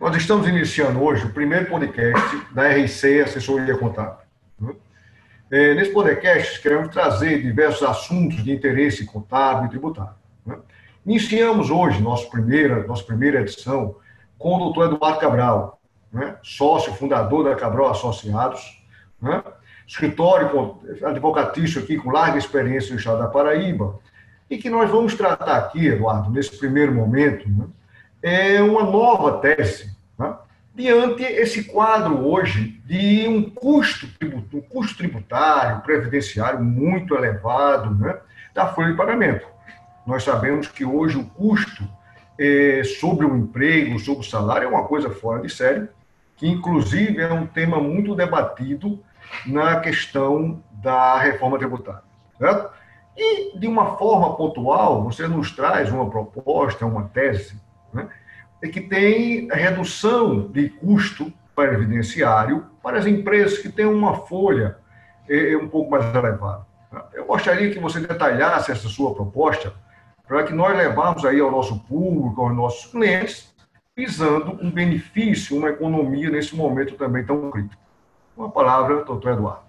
Nós estamos iniciando hoje o primeiro podcast da RC Assessoria Contábil. Né? É, nesse podcast, queremos trazer diversos assuntos de interesse contábil e tributário. Né? Iniciamos hoje nossa primeira, nossa primeira edição com o doutor Eduardo Cabral, né? sócio fundador da Cabral Associados, escritório advocatício aqui com larga experiência no estado da Paraíba, e que nós vamos tratar aqui, Eduardo, nesse primeiro momento? É uma nova tese, né? diante esse quadro hoje de um custo, um custo tributário, previdenciário muito elevado né? da folha de pagamento. Nós sabemos que hoje o custo é, sobre o emprego, sobre o salário, é uma coisa fora de série, que inclusive é um tema muito debatido na questão da reforma tributária. Certo? E, de uma forma pontual, você nos traz uma proposta, uma tese, né, que tem redução de custo previdenciário para as empresas que têm uma folha é, um pouco mais elevada. Eu gostaria que você detalhasse essa sua proposta para que nós levamos aí ao nosso público, aos nossos clientes, visando um benefício, uma economia nesse momento também tão crítico. Uma palavra, doutor Eduardo.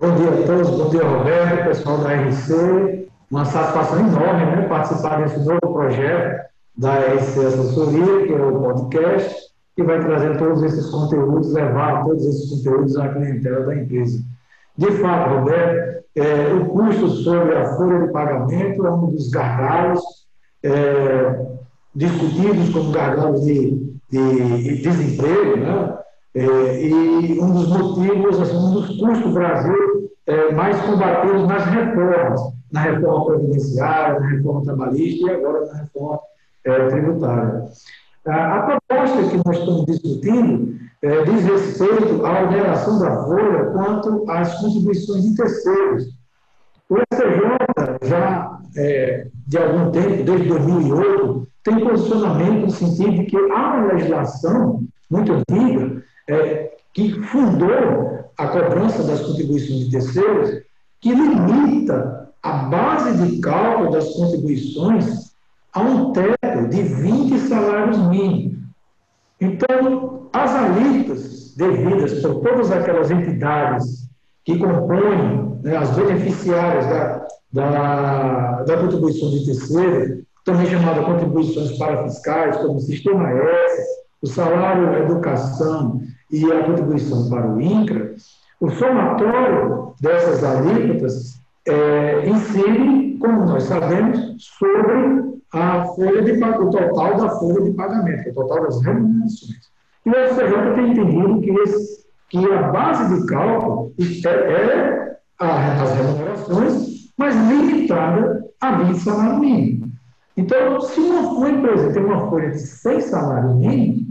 Bom dia a todos, bom dia Roberto, pessoal da RC. Uma satisfação enorme né, participar desse novo projeto da RC Assessoria, que é o podcast, que vai trazer todos esses conteúdos, levar todos esses conteúdos à clientela da empresa. De fato, Roberto, é, o custo sobre a folha de pagamento é um dos gargalos é, discutidos como gargalos de, de, de desemprego, né? É, e um dos motivos, assim, um dos custos do Brasil é, mais combatidos nas reformas, na reforma previdenciária, na reforma trabalhista e agora na reforma é, tributária. A, a, proposta que nós estamos discutindo é, diz respeito à alteração da folha quanto às contribuições de terceiros. O STJ já é, de algum tempo, desde 2008, tem posicionamento no sentido de que há uma legislação muito antiga é, que fundou a cobrança das contribuições de terceiros, que limita a base de cálculo das contribuições a um teto de 20 salários mínimos. Então, as alíquotas devidas por todas aquelas entidades que compõem né, as beneficiárias da, da, da contribuição de terceiro, também chamada contribuições para fiscais, como o Sistema S, o salário, a educação e a contribuição para o INCRA, o somatório dessas alíquotas é, incide, como nós sabemos, sobre a folha de, o total da folha de pagamento, o total das remunerações. E o STJ tem entendido que, esse, que a base de cálculo é, é a, as remunerações, mas limitada a 20 salários mínimos. Então, se uma, uma empresa tem uma folha de 100 salários mínimos,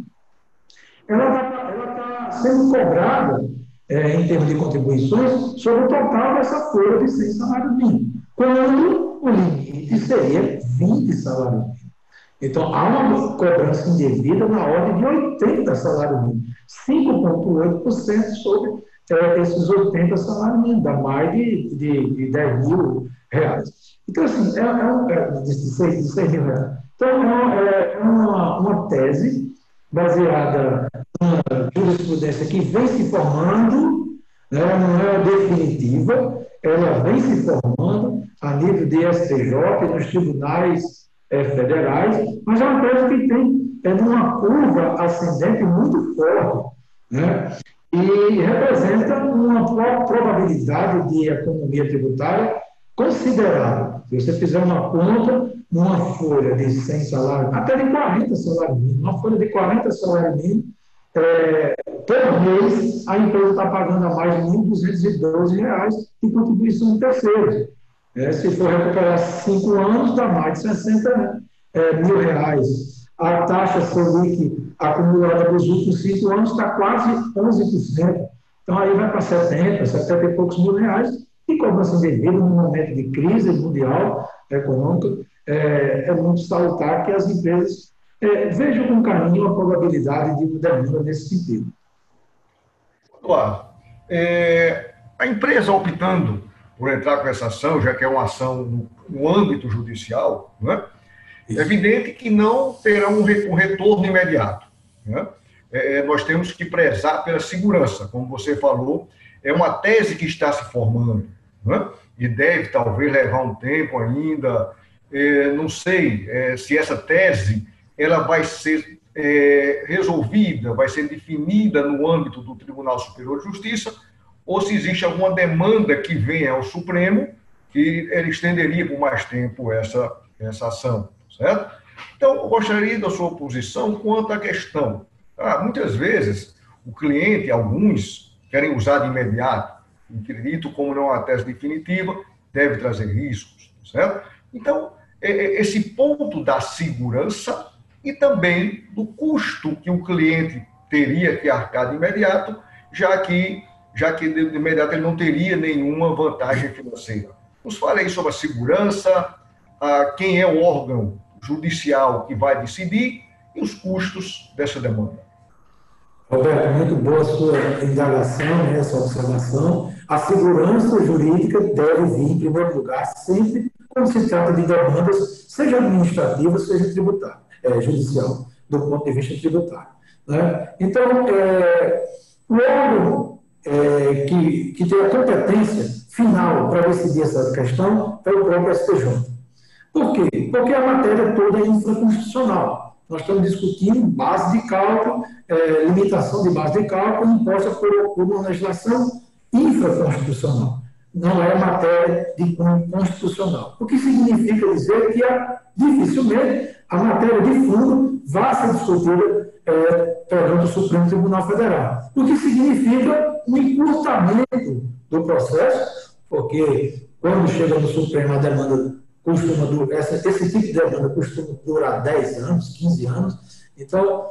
ela está tá sendo cobrada, é, em termos de contribuições, sobre o total dessa folha de 100 salários mínimos, quando o limite seria 20 salários mínimos. Então, há uma cobrança indevida na ordem de 80 salários mínimos, 5,8% sobre é, esses 80 salários mínimos, dá mais de, de, de 10 mil reais. Então, assim, é, é, é de, 6, de 6 mil reais. Então, é, é uma, uma tese baseada na jurisprudência que vem se formando, né, não é definitiva, ela vem se formando a nível de STJ, nos tribunais é, federais, mas é uma coisa que tem é numa curva ascendente muito forte, né? e representa uma probabilidade de economia tributária considerável. Se você fizer uma conta, numa folha de 100 salários, até de 40 salários mínimos, uma folha de 40 salários mínimos, é, mês, a empresa está pagando a mais de R$ 1.212 de contribuição de terceiros. É, se for recuperar cinco anos, dá mais de 60 é, mil reais. A taxa Selic acumulada dos últimos cinco anos está quase 11%. Então, aí vai para 70, 70 e poucos mil reais, e cobrança devida no momento de crise mundial econômica, é, é muito salutar que as empresas é, vejam com carinho a probabilidade de demanda nesse sentido. Eduardo, é, a empresa optando por entrar com essa ação, já que é uma ação no, no âmbito judicial, não é? evidente que não terá um, um retorno imediato. né? é, nós temos que prezar pela segurança, como você falou, é uma tese que está se formando, né? e deve talvez levar um tempo ainda. É, não sei é, se essa tese ela vai ser é, resolvida, vai ser definida no âmbito do Tribunal Superior de Justiça, ou se existe alguma demanda que venha ao Supremo que ele estenderia por mais tempo essa, essa ação, certo? Então, eu gostaria da sua posição quanto à questão. Ah, muitas vezes, o cliente, alguns, querem usar de imediato. Acredito, como não uma tese definitiva, deve trazer riscos, certo? Então, esse ponto da segurança e também do custo que o cliente teria que arcar de imediato, já que, já que de imediato ele não teria nenhuma vantagem financeira. Nos fale aí sobre a segurança, a quem é o órgão judicial que vai decidir e os custos dessa demanda. Roberto, muito boa a sua indagação, né, sua observação. A segurança jurídica deve vir, em primeiro lugar, sempre quando se trata de demandas, seja administrativa, seja tributária, é, judicial, do ponto de vista tributário. Né? Então, é, o órgão é, que, que tem a competência final para decidir essa questão é o próprio STJ. Por quê? Porque a matéria toda é infraconstitucional. Nós estamos discutindo base de cálculo, é, limitação de base de cálculo imposta por, por uma legislação infraconstitucional. Não é matéria de constitucional. O que significa dizer que dificilmente a matéria de fundo vai ser discutida é, perante o Supremo Tribunal Federal. O que significa um encurtamento do processo, porque quando chega no Supremo a demanda costuma durar, esse tipo de demanda costuma durar 10 anos, 15 anos. Então,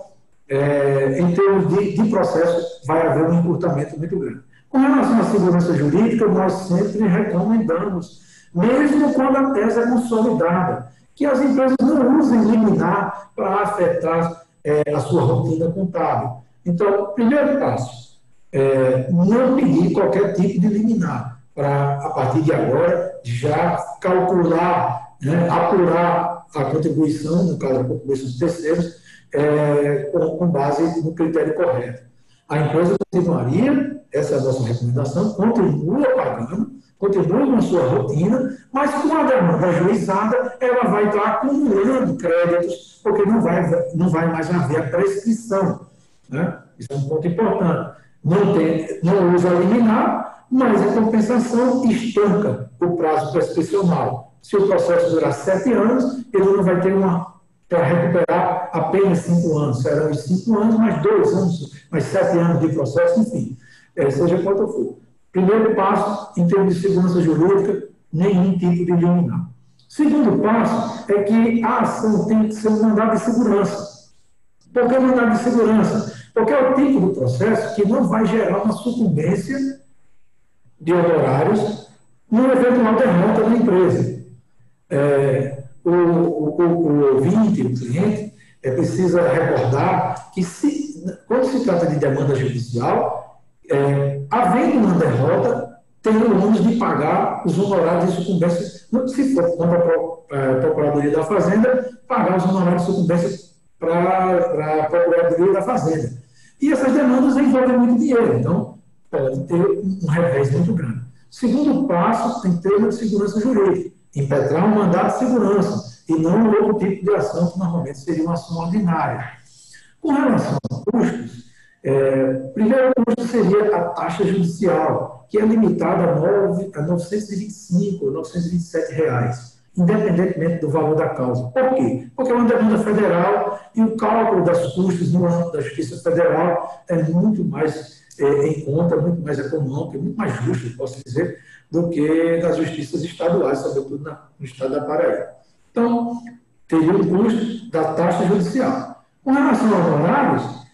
é, em termos de, de, processo, vai haver um encurtamento muito grande. Com relação à segurança jurídica, nós sempre recomendamos, mesmo quando a tese é consolidada, que as empresas não usem liminar para afetar é, a sua rotina contábil. Então, primeiro passo, é, não pedir qualquer tipo de liminar para, a partir de agora, já calcular, né, apurar a contribuição, no caso, a contribuição dos terceiros, é, com, base no critério correto. A empresa continuaria, essa é a nossa recomendação, continua pagando, continua com sua rotina, mas com a demanda ajuizada, ela vai estar acumulando créditos, porque não vai, não vai mais haver a prescrição. Né? Isso é um ponto importante. Não, tem, não usa liminar, mas a compensação estanca o prazo prescricional. Se o processo durar sete anos, ele não vai ter uma para recuperar apenas cinco anos. Serão os cinco anos, mais dois anos, mais sete anos de processo, enfim, é, seja quanto for. Primeiro passo, em termos de segurança jurídica, nenhum tipo de liminar. Segundo passo é que a ação tem que ser um mandado de segurança. Por que mandado de segurança? Porque é o tipo de processo que não vai gerar uma sucumbência de honorários no eventual derrota da empresa. É, o, o, o, ouvinte, o cliente, é, precisa recordar que, se, quando se trata de demanda judicial, é, havendo uma derrota, tem o ônus de pagar os honorários de sucumbência, se for para a Procuradoria da Fazenda, pagar os honorários de sucumbência para a Procuradoria da Fazenda. E essas demandas envolvem muito dinheiro. Então, pode ter um revés muito grande. Segundo passo, tem termo de segurança jurídica, impetrar um mandato de segurança, e não um outro tipo de ação que normalmente seria uma ação ordinária. Com relação a custos, é, primeiro custo seria a taxa judicial, que é limitada a, 9, a 925 ou 927 reais, independentemente do valor da causa. Por quê? Porque é uma demanda federal e o cálculo das custos no âmbito da Justiça Federal é muito mais é, em conta, muito mais econômica, muito mais justa, posso dizer, do que nas justiças estaduais, sobretudo na, no estado da Paraíba. Então, teria o custo da taxa judicial. Com relação aos honorários,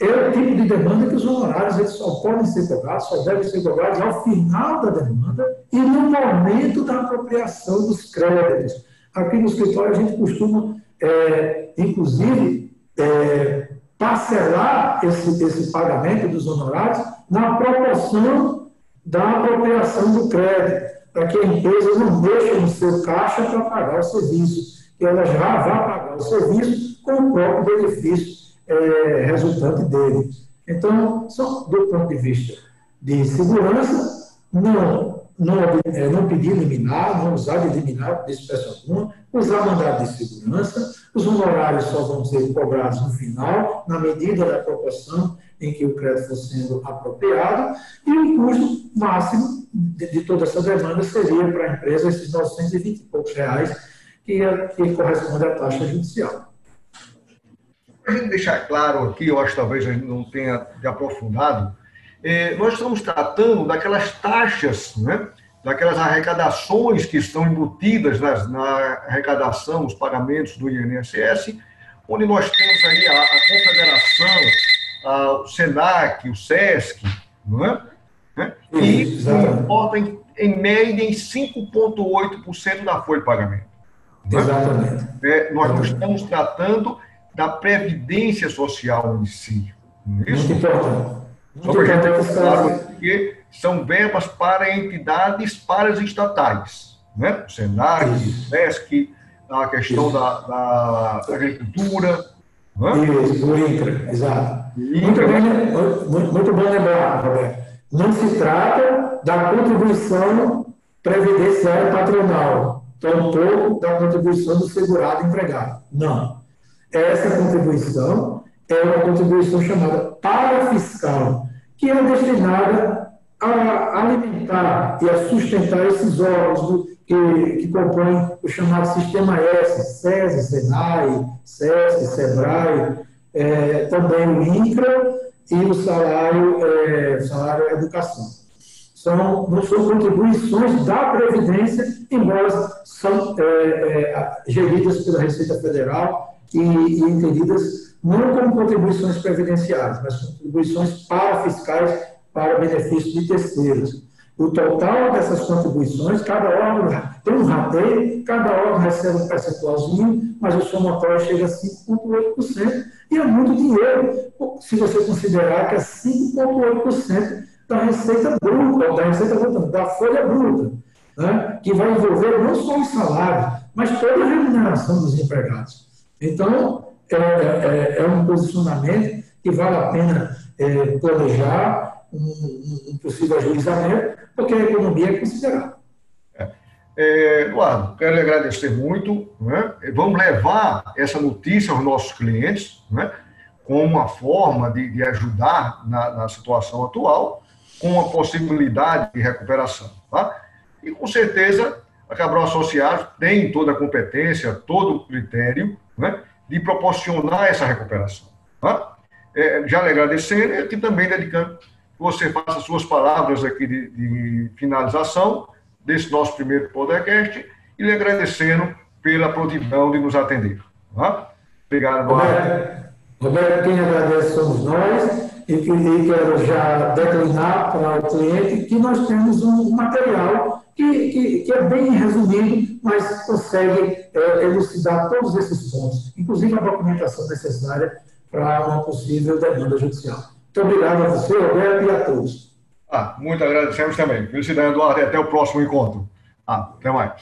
é o tipo de demanda que os honorários eles só podem ser cobrados, só devem ser cobrados ao final da demanda e no momento da apropriação dos créditos. Aqui no escritório a gente costuma, é, inclusive, é, parcelar esse, esse pagamento dos honorários na proporção da apropriação do crédito, para que a empresa não deixe no seu caixa para pagar o serviço, que ela já vai pagar o serviço com o próprio benefício é, resultante dele. Então, só do ponto de vista de segurança, não, não, é, não pedir liminar, não usar de liminar de espécie alguma, usar mandado de segurança, os honorários só vão ser cobrados no final, na medida da proporção em que o crédito for sendo apropriado, e o custo máximo de, de toda essa demanda seria para a empresa esses 920 e poucos reais, que, é, que corresponde à taxa judicial. A gente deixar claro aqui, eu acho que talvez a gente não tenha aprofundado, é, nós estamos tratando daquelas taxas, né, daquelas arrecadações que estão embutidas nas, na arrecadação, os pagamentos do INSS, onde nós temos aí a, a Confederação, a, o SENAC, o SESC, não é? Né? E importa em, em média em 5,8% da folha de pagamento. Né? Exatamente. É, nós não estamos tratando da previdência social em si. É isso? Muito importante. Para gente claro, porque são verbas para entidades paraestatais, né? O SENAC, o SESC, a questão da, da, agricultura. Né? Isso, o INCRA, exato. Muito, bem, muito, muito bom lembrar, Roberto. Não se trata da contribuição previdenciária patronal, tampouco da contribuição do segurado empregado. Não. Essa contribuição é uma contribuição chamada parafiscal, que é destinada a alimentar e a sustentar esses órgãos que, que compõem o chamado Sistema S, SESI, SENAI, SESC, SEBRAE, é, também o INCRA e o salário, é, salário educação. São, não são contribuições da Previdência, embora são é, é, geridas pela Receita Federal e, e entendidas não como contribuições previdenciárias, mas contribuições para fiscais para benefício de terceiros. O total dessas contribuições, cada órgão tem um rateio, cada órgão recebe um percentualzinho, mas o somatório chega a 5,8%, e é muito dinheiro, se você considerar que é 5,8% da receita bruta, da receita bruta, da folha bruta, né? que vai envolver não só os salários, mas toda a remuneração dos empregados. Então, é, é, é um posicionamento que vale a pena é, planejar um, um, possível ajuizamento, porque a economia é considerável. É. é, Eduardo, quero lhe agradecer muito. Né? Vamos levar essa notícia aos nossos clientes, né? como uma forma de, de ajudar na, na, situação atual, com a possibilidade de recuperação. Tá? E, com certeza, a Cabral Associados tem toda a competência, todo o critério né? de proporcionar essa recuperação. Tá? É, já lhe agradecendo e aqui também dedicando que você faça suas palavras aqui de, de finalização desse nosso primeiro podcast e lhe agradecendo pela prontidão de nos atender. Tá? Obrigado, Roberto. Roberto, quem agradece somos nós e, e quero já declinar para o cliente que nós temos um material que, que, que é bem resumido, mas consegue é, elucidar todos esses pontos, inclusive a documentação necessária para uma possível demanda judicial. Muito obrigado a você, Roberto, e a todos. Ah, muito agradecemos também. Felicidade, Eduardo, e até o próximo encontro. Ah, até mais.